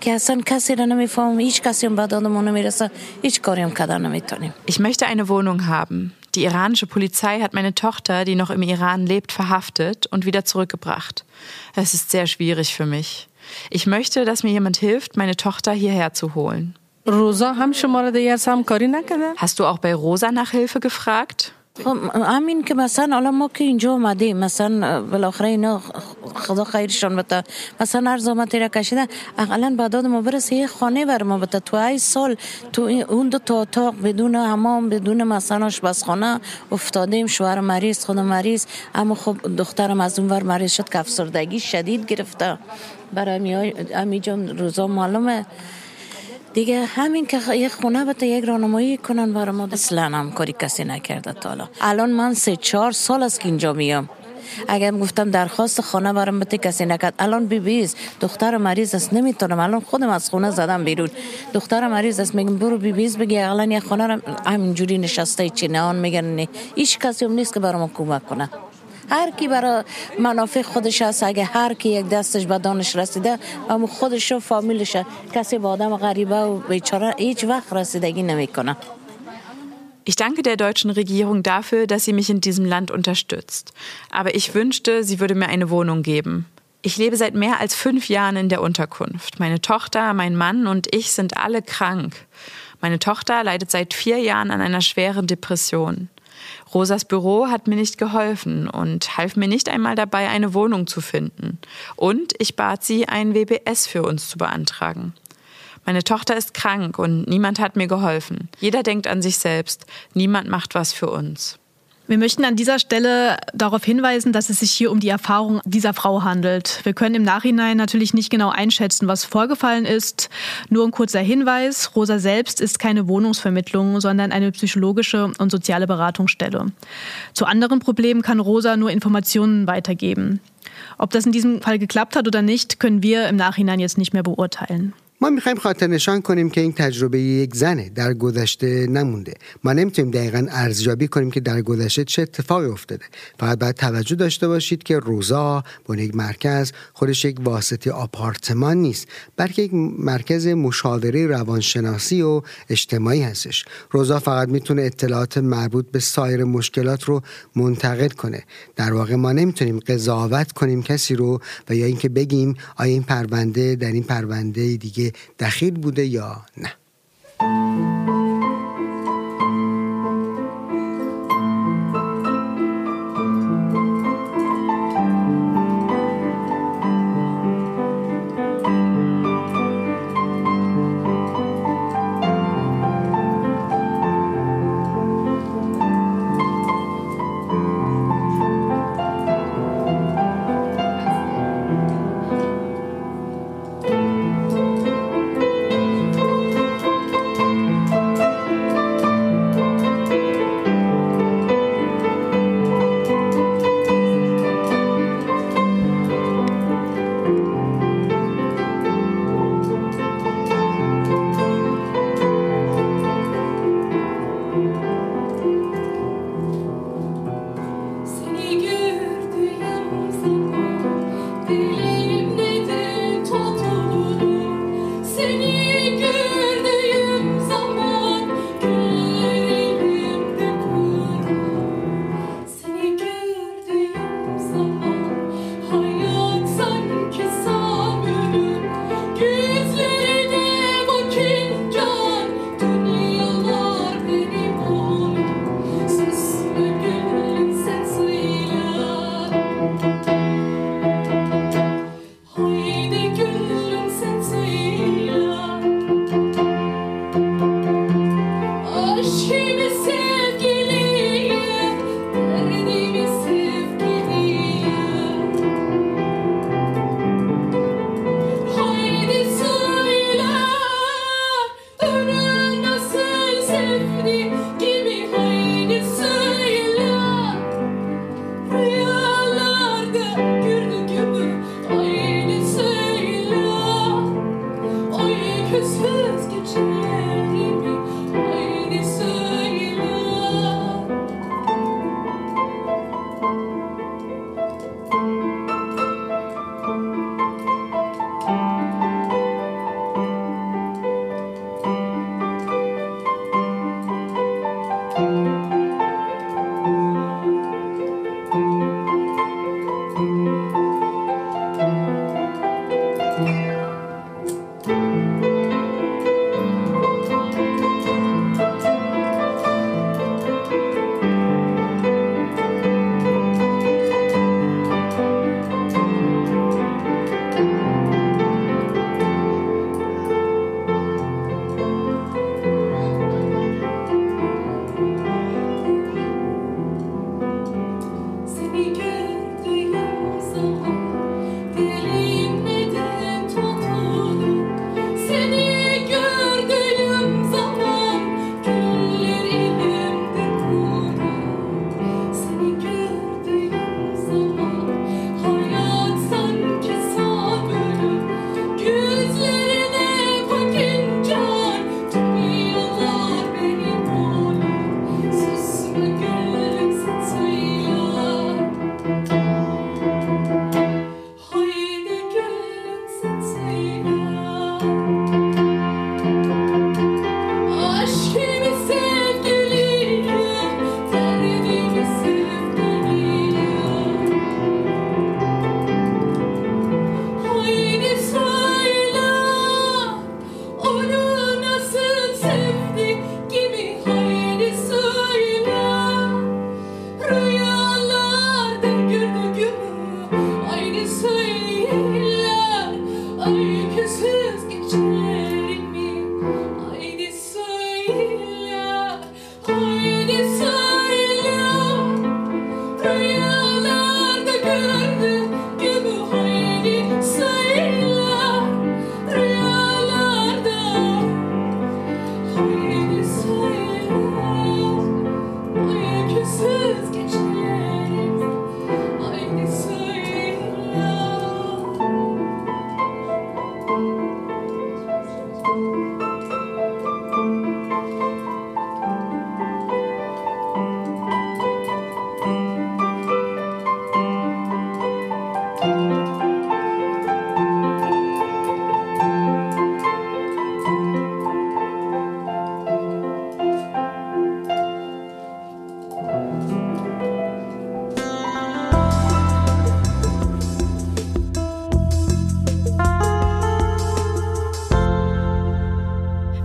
که اصلا کسی را نمیفهم هیچ کسی هم به داد ما نمیرسه هیچ کاری هم کردن نمیتونیم Ich möchte eine Wohnung haben. Die iranische Polizei hat meine Tochter, die noch im Iran lebt, verhaftet und wieder zurückgebracht. Es ist sehr schwierig für mich. Ich möchte, dass mir jemand hilft, meine Tochter hierher zu holen. Hast du auch bei Rosa nach Hilfe gefragt? خب همین که مثلا حالا ما که اینجا آمدیم مثلا بالاخره اینا خدا خیرشان بده مثلا هر زامت را کشیدن اقلا بعداد ما برسه یه خانه بر ما بده تو ای سال تو اون دو تا اتاق بدون حمام بدون مثلا آشپزخانه افتادیم. شوهر مریض خود مریض. اما خب دخترم از اون ور مریض شد که افسردگی شدید گرفته. برای امی جان روزا معلومه. دیگه همین که یه خونه بده یک راهنمایی کنن برای ما اصلا همکاری کسی نکرده تا حالا. الان من سه چهار سال است که اینجا میام. اگر گفتم درخواست خانه برام بده کسی نکرد الان بی بیز دختر مریض است نمی‌تونم. الان خودم از خونه زدم بیرون. دختر مریض است میگم برو بی بیز بگی الان یه خانه رو همینجوری نشسته چی نه میگن نه. هیچ کسی هم نیست که برام کمک کنه. هر کی برای منافع خودش هست اگه هر کی یک دستش به دانش رسیده اما خودش و فامیلش کسی به آدم غریبه و بیچاره هیچ وقت رسیدگی نمیکنه Ich danke der deutschen Regierung dafür, dass sie mich in diesem Land unterstützt. Aber ich wünschte, sie würde mir eine Wohnung geben. Ich lebe seit mehr als fünf Jahren in der Unterkunft. Meine Tochter, mein Mann und ich sind alle krank. Meine Tochter leidet seit vier Jahren an einer schweren Depression. Rosas Büro hat mir nicht geholfen und half mir nicht einmal dabei, eine Wohnung zu finden. Und ich bat sie, ein WBS für uns zu beantragen. Meine Tochter ist krank und niemand hat mir geholfen. Jeder denkt an sich selbst, niemand macht was für uns. Wir möchten an dieser Stelle darauf hinweisen, dass es sich hier um die Erfahrung dieser Frau handelt. Wir können im Nachhinein natürlich nicht genau einschätzen, was vorgefallen ist. Nur ein kurzer Hinweis, Rosa selbst ist keine Wohnungsvermittlung, sondern eine psychologische und soziale Beratungsstelle. Zu anderen Problemen kann Rosa nur Informationen weitergeben. Ob das in diesem Fall geklappt hat oder nicht, können wir im Nachhinein jetzt nicht mehr beurteilen. ما می‌خوایم خاطر نشان کنیم که این تجربه یک زنه در گذشته نمونده. ما نمی‌تونیم دقیقا ارزیابی کنیم که در گذشته چه اتفاقی افتاده. فقط باید توجه داشته باشید که روزا با یک مرکز خودش یک واسطه آپارتمان نیست بلکه یک مرکز مشاوره روانشناسی و اجتماعی هستش. روزا فقط می‌تونه اطلاعات مربوط به سایر مشکلات رو منتقل کنه. در واقع ما نمی‌تونیم قضاوت کنیم کسی رو و یا اینکه بگیم آیا این پرونده در این پرونده دیگه دخیل بوده یا نه.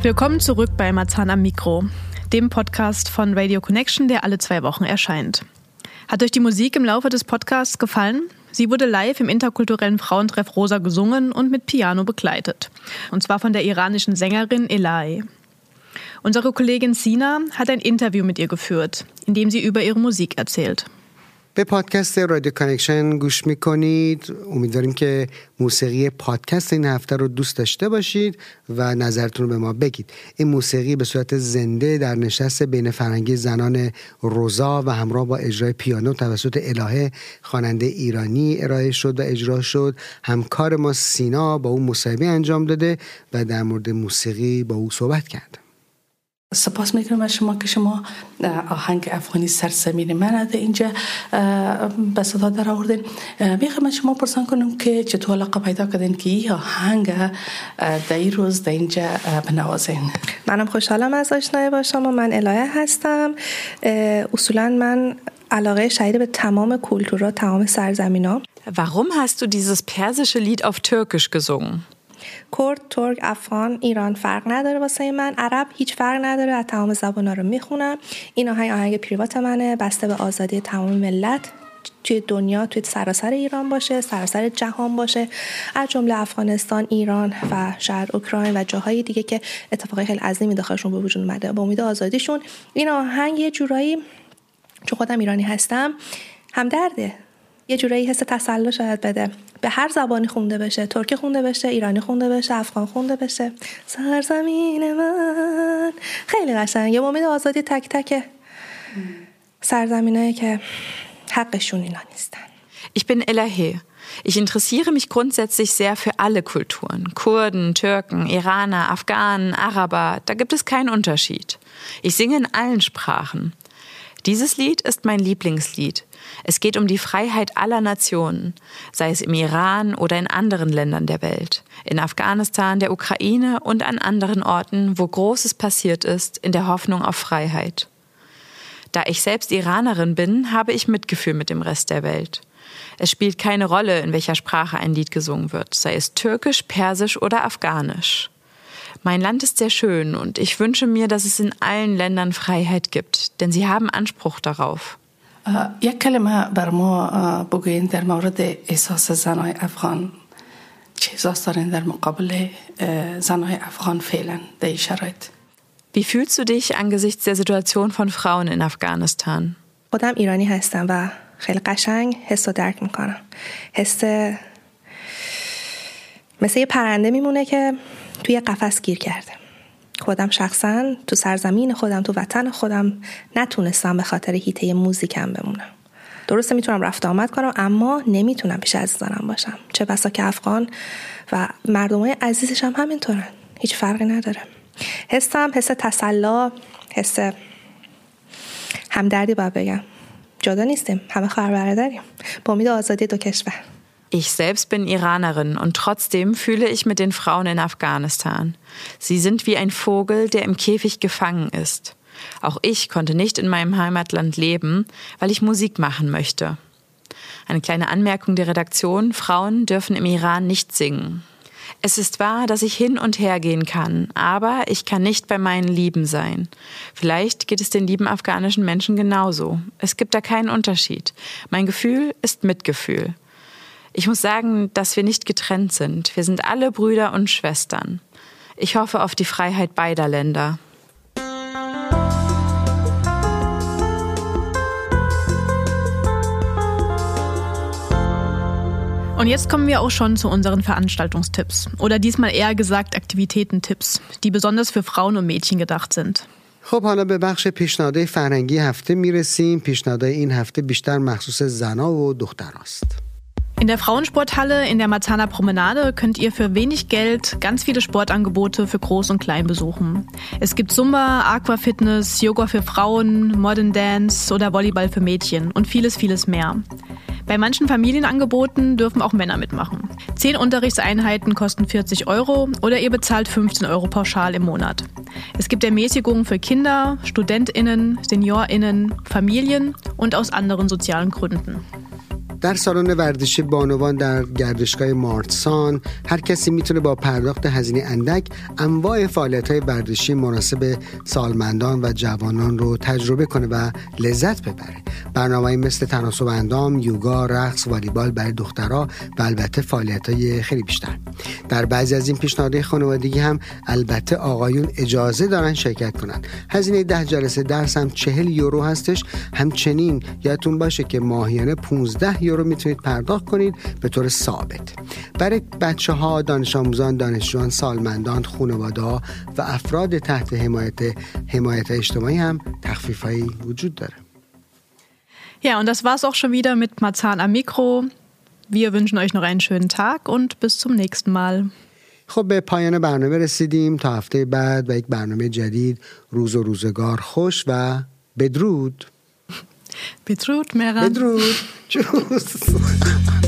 Willkommen zurück bei Marzahn am Mikro, dem Podcast von Radio Connection, der alle zwei Wochen erscheint. Hat euch die Musik im Laufe des Podcasts gefallen? Sie wurde live im interkulturellen Frauentreff Rosa gesungen und mit Piano begleitet. Und zwar von der iranischen Sängerin Elai. Unsere Kollegin Sina hat ein Interview mit ihr geführt, in dem sie über ihre Musik erzählt. به پادکست رادیو کانکشن گوش می‌کنید. امیدواریم که موسیقی پادکست این هفته رو دوست داشته باشید و نظرتون رو به ما بگید. این موسیقی به صورت زنده در نشست بین فرنگی زنان روزا و همراه با اجرای پیانو توسط الهه خواننده ایرانی ارائه شد و اجرا شد. همکار ما سینا با او مصاحبه انجام داده و در مورد موسیقی با او صحبت کرد. سپاس می‌کنم از شما که شما آهنگ افغانی سرزمین من ده اینجا به صدا در آوردین. می‌خوام از شما پرسان کنم که چطور علاقه پیدا کردین که این آهنگ در این روز در اینجا بنوازین منم خوشحالم از آشنایی با شما. من الهه هستم. اصولا من علاقه شدید به تمام کلتورها تمام سرزمین ها Warum hast du dieses persische Lied auf Türkisch gesungen? کرد ترک افغان ایران فرق نداره واسه من. عرب هیچ فرق نداره از تمام زبانا رو می‌خونم. این آهنگ آهنگ پریوات منه. بسته به آزادی تمام ملت. توی دنیا توی سراسر ایران باشه سراسر جهان باشه. از جمله افغانستان ایران و شهر اوکراین و جاهای دیگه که اتفاقی خیلی عظیمی داخلشون به وجود اومده. با امید آزادیشون. این آهنگ یه جورایی چون خودم ایرانی هستم همدرده. یه جورایی حس تسلا شاید بده. به هر زبانی خونده بشه ترکی خونده بشه ایرانی خونده بشه افغان خونده بشه سرزمین من خیلی قشنگ یه امید آزادی تک تک سرزمینایی که حقشون اینا نیستن Ich bin Elahe. Ich interessiere mich grundsätzlich sehr für alle Kulturen. Kurden, Türken, Iraner, Afghanen, Araber, da gibt es keinen Unterschied. Ich singe in allen Sprachen. Dieses Lied ist mein Lieblingslied. Es geht um die Freiheit aller Nationen, sei es im Iran oder in anderen Ländern der Welt, in Afghanistan, der Ukraine und an anderen Orten, wo Großes passiert ist, in der Hoffnung auf Freiheit. Da ich selbst Iranerin bin, habe ich Mitgefühl mit dem Rest der Welt. Es spielt keine Rolle, in welcher Sprache ein Lied gesungen wird, sei es türkisch, persisch oder afghanisch. Mein Land ist sehr schön und ich wünsche mir, dass es in allen Ländern Freiheit gibt, denn sie haben Anspruch darauf. یک کلمه بر ما بگوین در مورد احساس زنای افغان. چه احساس دارین در مقابل زنای افغان فعلا در این شرایط؟ Wie fühlst du dich angesichts der Situation von Frauen in Afghanistan? خودم ایرانی هستم و خیلی قشنگ حس و درک می‌کنم. حس مثل یه پرنده میمونه که توی قفس گیر کرده. خودم شخصا تو سرزمین خودم تو وطن خودم نتونستم به خاطر هیته موزیکم بمونم. درسته می‌تونم رفت آمد کنم اما نمی‌تونم پیش عزیزانم باشم. چه بسا که افغان و مردم های عزیزش هم همینطورن. هیچ فرقی نداره. حسم حس تسلا حس همدردی باید بگم. جدا نیستیم. همه خواهر برادریم. با امید آزادی دو کشور. Ich selbst bin Iranerin und trotzdem fühle ich mit den Frauen in Afghanistan. Sie sind wie ein Vogel, der im Käfig gefangen ist. Auch ich konnte nicht in meinem Heimatland leben, weil ich Musik machen möchte. Eine kleine Anmerkung der Redaktion, Frauen dürfen im Iran nicht singen. Es ist wahr, dass ich hin und her gehen kann, aber ich kann nicht bei meinen Lieben sein. Vielleicht geht es den lieben afghanischen Menschen genauso. Es gibt da keinen Unterschied. Mein Gefühl ist Mitgefühl. Ich muss sagen, dass wir nicht getrennt sind. Wir sind alle Brüder und Schwestern. Ich hoffe auf die Freiheit beider Länder. Und jetzt kommen wir auch schon zu unseren Veranstaltungstipps. Oder diesmal eher gesagt Aktivitätentipps, die besonders für Frauen und Mädchen gedacht sind. خب حالا به بخش پیشنهادهای فرهنگی هفته میرسیم پیشنهادهای این هفته بیشتر مخصوص زنا و دختراست In der Frauensporthalle in der Marzahner Promenade könnt ihr für wenig Geld ganz viele Sportangebote für Groß und Klein besuchen. Es gibt Zumba, Aquafitness, Yoga für Frauen, Modern Dance oder Volleyball für Mädchen und vieles, vieles mehr. Bei manchen Familienangeboten dürfen auch Männer mitmachen. Zehn Unterrichtseinheiten kosten 40 Euro oder ihr bezahlt 15 Euro pauschal im Monat. Es gibt Ermäßigungen für Kinder, StudentInnen, SeniorInnen, Familien und aus anderen sozialen Gründen. در سالن ورزشی بانوان در گردشگاه مارتسان هر کسی می‌تونه با پرداخت هزینه اندک انواع فعالیت های ورزشی مناسب سالمندان و جوانان رو تجربه کنه و لذت ببره. برنامه مثل تناسب اندام یوگا رقص والیبال برای دخترها و البته فعالیت های خیلی بیشتر. در بعضی از این پیشنهادهای خانوادگی هم البته آقایون اجازه دارن شرکت کنند هزینه ده جلسه درس هم چهل یورو هستش. همچنین یادتون باشه که ماهیانه 15 یورو می‌تونید پرداخت کنید به طور ثابت. برای بچه ها دانش آموزان دانشجویان سالمندان خانواده و افراد تحت حمایت حمایت اجتماعی هم تخفیف وجود داره. Ja, und das war's auch schon wieder mit Marzahn am Mikro. Wir wünschen euch noch einen schönen Tag und bis zum nächsten Mal. خب به پایان برنامه رسیدیم. تا هفته بعد و یک برنامه جدید. روز و روزگار خوش و بدرود. Bedroht, Mera. Bedroht. Tschüss. (laughs)